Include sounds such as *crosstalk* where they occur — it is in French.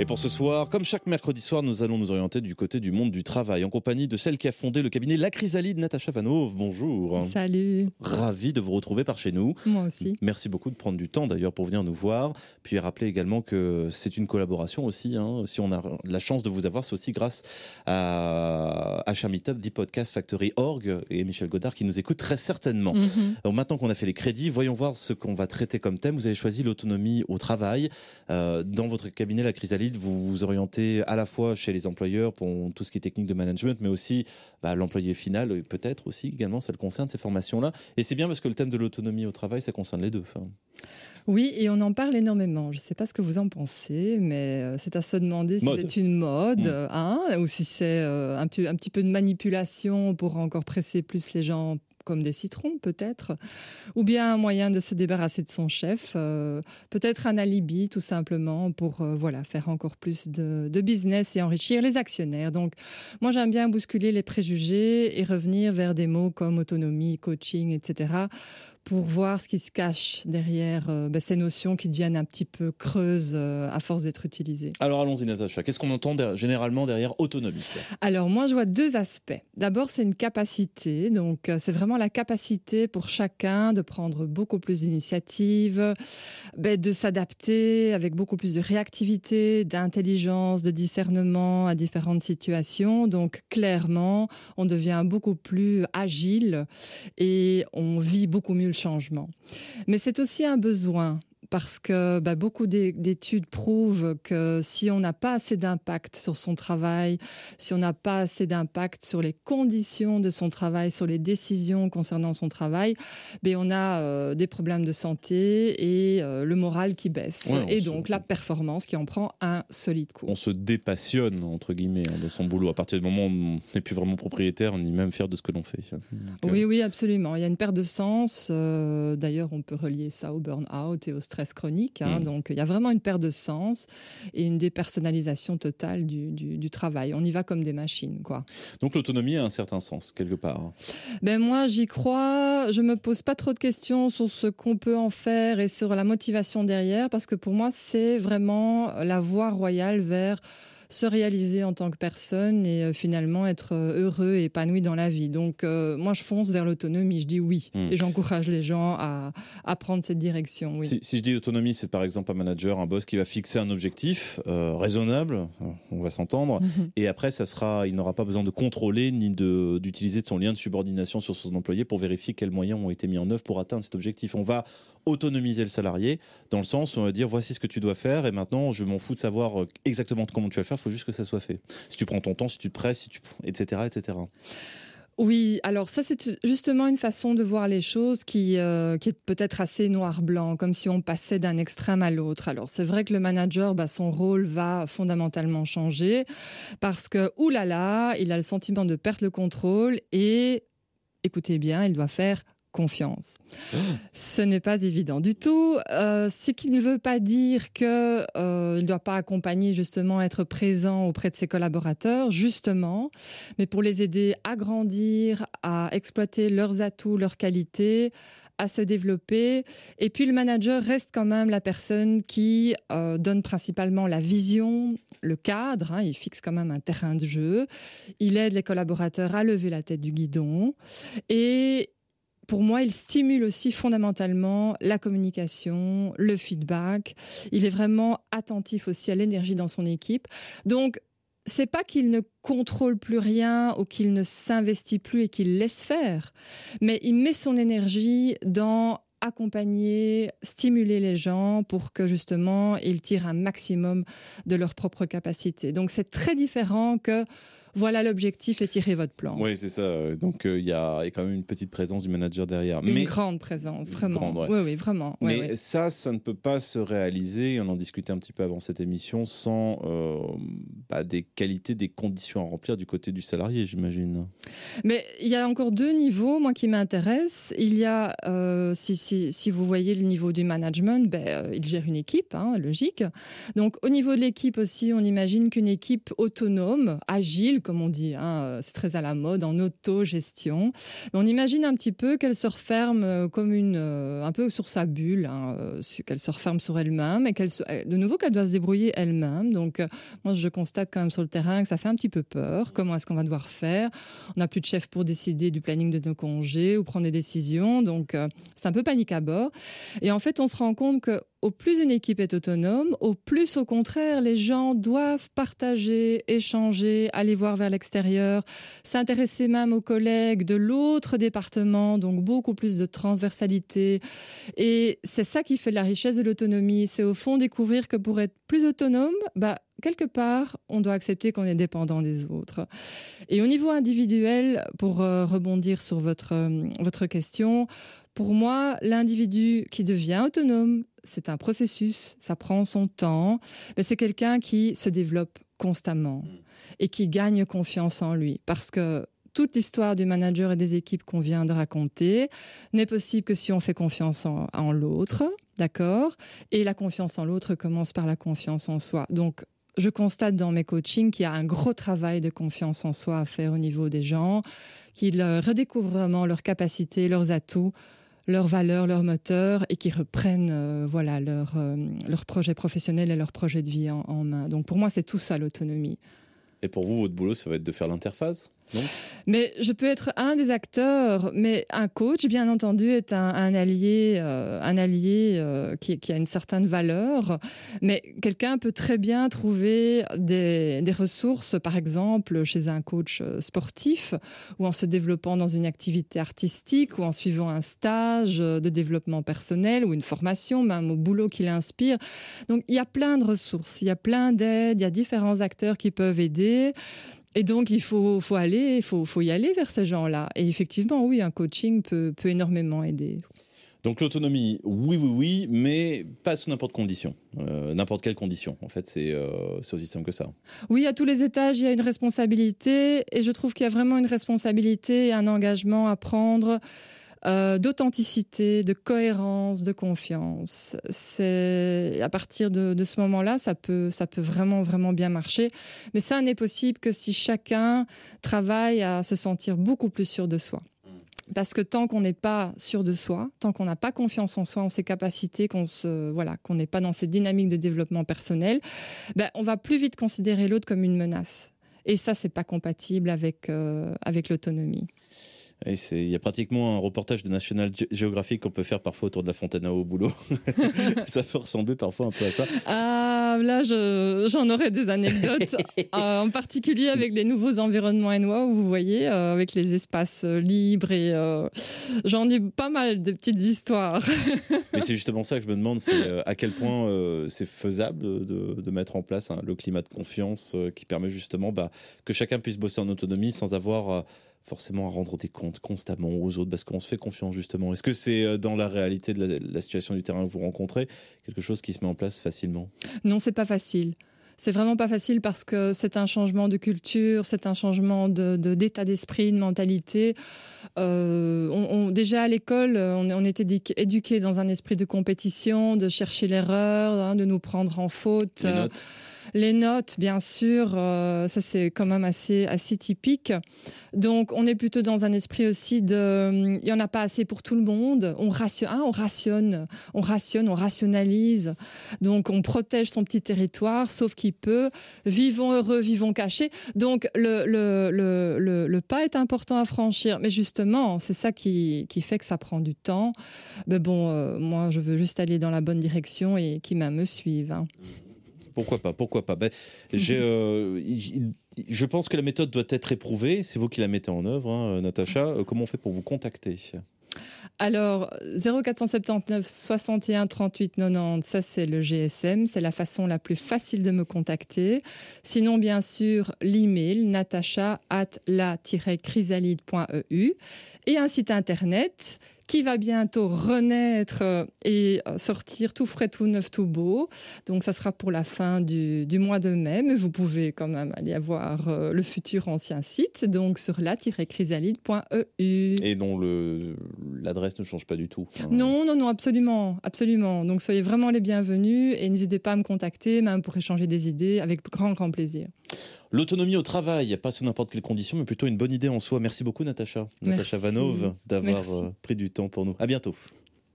Et pour ce soir, comme chaque mercredi soir, nous allons nous orienter du côté du monde du travail en compagnie de celle qui a fondé le cabinet La Chrysalide, Natacha Vanov. Bonjour. Salut. Ravi de vous retrouver par chez nous. Moi aussi. Merci beaucoup de prendre du temps d'ailleurs pour venir nous voir. Puis rappeler également que c'est une collaboration aussi. Hein. Si on a la chance de vous avoir, c'est aussi grâce à Meetup, The Podcast Factory Org et Michel Godard qui nous écoute très certainement. Mhm. Alors maintenant qu'on a fait les crédits, voyons voir ce qu'on va traiter comme thème. Vous avez choisi l'autonomie au travail. Euh, dans votre cabinet La Chrysalide, vous vous orientez à la fois chez les employeurs pour tout ce qui est technique de management, mais aussi bah, l'employé final, peut-être aussi également, ça le concerne, ces formations-là. Et c'est bien parce que le thème de l'autonomie au travail, ça concerne les deux. Enfin, Oui, et on en parle énormément. Je ne sais pas ce que vous en pensez, mais euh, c'est à se demander si c'est une mode, Mm. euh, hein, ou si c'est euh, un petit peu de manipulation pour encore presser plus les gens comme des citrons peut-être, ou bien un moyen de se débarrasser de son chef, euh, peut-être un alibi tout simplement pour euh, voilà faire encore plus de, de business et enrichir les actionnaires. Donc moi j'aime bien bousculer les préjugés et revenir vers des mots comme autonomie, coaching, etc. pour voir ce qui se cache derrière euh, ben, ces notions qui deviennent un petit peu creuses euh, à force d'être utilisées. Alors allons-y Natacha, qu'est-ce qu'on entend généralement derrière autonomie Alors moi je vois deux aspects. D'abord c'est une capacité, donc euh, c'est vraiment la capacité pour chacun de prendre beaucoup plus d'initiatives, ben, de s'adapter avec beaucoup plus de réactivité, d'intelligence, de discernement à différentes situations. Donc clairement on devient beaucoup plus agile et on vit beaucoup mieux le changement. Mais c'est aussi un besoin parce que bah, beaucoup d'é- d'études prouvent que si on n'a pas assez d'impact sur son travail, si on n'a pas assez d'impact sur les conditions de son travail, sur les décisions concernant son travail, ben on a euh, des problèmes de santé et euh, le moral qui baisse. Ouais, et se- donc la performance qui en prend un solide coup. On se dépassionne entre guillemets hein, de son boulot à partir du moment où on n'est plus vraiment propriétaire ni même fier de ce que l'on fait. Donc, euh, Oui, oui, absolument. Il y a une perte de sens. D'ailleurs, on peut relier ça au burn-out et au stress chronique. hein. Mm. Donc, il y a vraiment une perte de sens et une dépersonnalisation totale du, du, du travail. On y va comme des machines, quoi. Donc l'autonomie a un certain sens quelque part. Ben moi, j'y crois. Je me pose pas trop de questions sur ce qu'on peut en faire et sur la motivation derrière, parce que pour moi, c'est vraiment la voie royale vers se réaliser en tant que personne et euh, finalement être euh, heureux et épanoui dans la vie. Donc euh, moi je fonce vers l'autonomie, je dis oui Mm. et j'encourage les gens à, à prendre cette direction. Oui. Si, si je dis autonomie, c'est par exemple un manager, un boss qui va fixer un objectif euh, raisonnable, on va s'entendre, Mhm. et après ça sera, il n'aura pas besoin de contrôler ni d'utiliser son lien de subordination sur son employé pour vérifier quels moyens ont été mis en œuvre pour atteindre cet objectif. On va autonomiser le salarié dans le sens où on va dire voici ce que tu dois faire et maintenant je m'en fous de savoir euh, exactement comment tu vas faire, il faut juste que ça soit fait. Si tu prends ton temps, si tu te presses, si tu etc etc. Oui, alors ça c'est justement une façon de voir les choses qui, euh, qui est peut-être assez noir-blanc, comme si on passait d'un extrême à l'autre. Alors c'est vrai que le manager, bah, son rôle va fondamentalement changer parce que, oulala, il a le sentiment de perdre le contrôle et, écoutez bien, il doit faire confiance. Ce n'est pas évident du tout. Euh, ce qui ne veut pas dire que euh, ne doit pas accompagner justement être présent auprès de ses collaborateurs, justement, mais pour les aider à grandir, à exploiter leurs atouts, leurs qualités, à se développer. Et puis le manager reste quand même la personne qui euh, donne principalement la vision, le cadre. hein, il fixe quand même un terrain de jeu. Il aide les collaborateurs à lever la tête du guidon et pour moi, il stimule aussi fondamentalement la communication, le feedback. Il est vraiment attentif aussi à l'énergie dans son équipe. Donc, c'est pas qu'il ne contrôle plus rien ou qu'il ne s'investit plus et qu'il laisse faire, mais il met son énergie dans accompagner, stimuler les gens pour que justement ils tirent un maximum de leur propre capacité. Donc c'est très différent que voilà l'objectif et tirez votre plan. Oui, c'est ça. Donc euh, il y, a, il y a quand même une petite présence du manager derrière. Une mais grande présence, vraiment. grande, ouais. Oui, oui, vraiment. Ouais, mais ouais. ça, ça ne peut pas se réaliser, on en discutait un petit peu avant cette émission, sans euh, bah, des qualités, des conditions à remplir du côté du salarié, j'imagine. Mais il y a encore deux niveaux, moi, qui m'intéressent. Il y a, euh, si, si, si vous voyez le niveau du management, ben, il gère une équipe, hein, logique. Donc, au niveau de l'équipe aussi, on imagine qu'une équipe autonome, agile, agile, comme on dit. Hein. C'est très à la mode, en autogestion. On imagine un petit peu qu'elle se referme euh, comme une, euh, un peu sur sa bulle, hein, qu'elle se referme sur elle-même et qu'elle, de nouveau, qu'elle doit se débrouiller elle-même. Donc, moi, je constate quand même sur le terrain que ça fait un petit peu peur. Comment est-ce qu'on va devoir faire? On n'a plus de chef pour décider du planning de nos congés ou prendre des décisions. Donc, c'est un peu panique à bord. Et en fait, on se rend compte que au plus une équipe est autonome, au plus au contraire, les gens doivent partager, échanger, aller voir vers l'extérieur, s'intéresser même aux collègues de l'autre département, donc beaucoup plus de transversalité. Et c'est ça qui fait la richesse de l'autonomie. C'est au fond découvrir que pour être plus autonome, bah, quelque part, on doit accepter qu'on est dépendant des autres. Et au niveau individuel, pour euh, rebondir sur votre, euh, votre question, pour moi, l'individu qui devient autonome, c'est un processus, ça prend son temps, mais c'est quelqu'un qui se développe constamment et qui gagne confiance en lui parce que toute l'histoire du manager et des équipes qu'on vient de raconter n'est possible que si on fait confiance en, en l'autre, d'accord? Et la confiance en l'autre commence par la confiance en soi. Donc, je constate dans mes coachings qu'il y a un gros travail de confiance en soi à faire au niveau des gens, qu'ils redécouvrent vraiment leurs capacités, leurs atouts leurs valeurs, leurs moteurs et qui reprennent euh, voilà leur, euh, leur projet professionnel et leur projet de vie en main. Donc pour moi, c'est tout ça l'autonomie. Et pour vous, votre boulot, ça va être de faire l'interface? Mais je peux être un des acteurs, mais un coach, bien entendu, est un, allié, un allié euh, euh, qui, a une certaine valeur. Mais quelqu'un peut très bien trouver des, ressources, par exemple, chez un coach euh, sportif, ou en se développant dans une activité artistique, ou en suivant un stage de développement personnel, ou une formation, même au boulot qui l'inspire. Donc, il y a plein de ressources, il y a plein d'aides, il y a différents acteurs qui peuvent aider. Et donc, il faut, faut aller, faut, faut y aller vers ces gens-là. Et effectivement, oui, un coaching peut, peut énormément aider. Donc l'autonomie, oui, oui, oui, mais pas sous n'importe condition, euh, n'importe quelle condition. En fait, euh, c'est aussi simple que ça. Oui, à tous les étages, il y a une responsabilité, et je trouve qu'il y a vraiment une responsabilité et un engagement à prendre euh, d'authenticité, de cohérence, de confiance. C'est à partir de, ce moment-là, ça peut, ça peut vraiment, vraiment bien marcher. Mais ça n'est possible que si chacun travaille à se sentir beaucoup plus sûr de soi. Parce que tant qu'on n'est pas sûr de soi, tant qu'on n'a pas confiance en soi, en ses capacités, qu'on se voilà, qu'on n'est pas dans cette dynamique de développement personnel, ben, on va plus vite considérer l'autre comme une menace. Et ça, c'est pas compatible avec euh, avec l'autonomie. Il y a pratiquement un reportage de National Geographic qu'on peut faire parfois autour de la fontaine au boulot. *laughs* ça peut ressembler parfois un peu à ça. Ah, là, j'en aurais des anecdotes, *laughs* euh, en particulier avec les nouveaux environnements NOA où vous voyez, euh, avec les espaces euh, libres et j'en ai pas mal de petites histoires. *laughs* Mais c'est justement ça que je me demande, c'est à quel point c'est faisable de, de, mettre en place hein, le climat de confiance qui permet justement bah, que chacun puisse bosser en autonomie sans avoir forcément à rendre des comptes constamment aux autres parce qu'on se fait confiance justement. Est-ce que c'est euh, dans la réalité de la, situation du terrain que vous rencontrez quelque chose qui se met en place facilement? Non, c'est pas facile. C'est vraiment pas facile parce que c'est un changement de culture, c'est un changement de, d'état d'esprit, de mentalité. Euh, on, déjà à l'école, on, on était éduqué dans un esprit de compétition, de chercher l'erreur, hein, de nous prendre en faute. Les notes. Les notes, bien sûr, euh, ça c'est quand même assez, assez typique. Donc on est plutôt dans un esprit aussi de, il y en a pas assez pour tout le monde. On rationne, hein, on rationne, on rationne, on rationalise. Donc on protège son petit territoire, sauf qu'il peut. Vivons heureux, vivons cachés. Donc le, le, le, le, pas est important à franchir. Mais justement, c'est ça qui, qui fait que ça prend du temps. Mais bon, euh, moi je veux juste aller dans la bonne direction et qui me suivent. Hein. Pourquoi pas Pourquoi pas ben, euh, Je pense que la méthode doit être éprouvée. C'est vous qui la mettez en œuvre, hein, Natacha. Euh, comment on fait pour vous contacter? Alors, 0479 61 38 90, ça c'est le GSM, c'est la façon la plus facile de me contacter. Sinon, bien sûr, l'email natacha at la-chrysalide.eu et un site internet qui va bientôt renaître euh, et euh, sortir tout frais, tout neuf, tout beau. Donc ça sera pour la fin du, mois de mai, mais vous pouvez quand même aller voir euh, le futur ancien site, donc sur la-chrysalide.eu. Et dont l'adresse ne change pas du tout. Hein. Non, non, non, absolument, absolument. Donc soyez vraiment les bienvenus et n'hésitez pas à me contacter, même pour échanger des idées, avec grand, grand plaisir. L'autonomie au travail, pas sous n'importe quelle condition, mais plutôt une bonne idée en soi. Merci beaucoup, Natacha. Natacha Vanov, d'avoir pris du temps pour nous. À bientôt.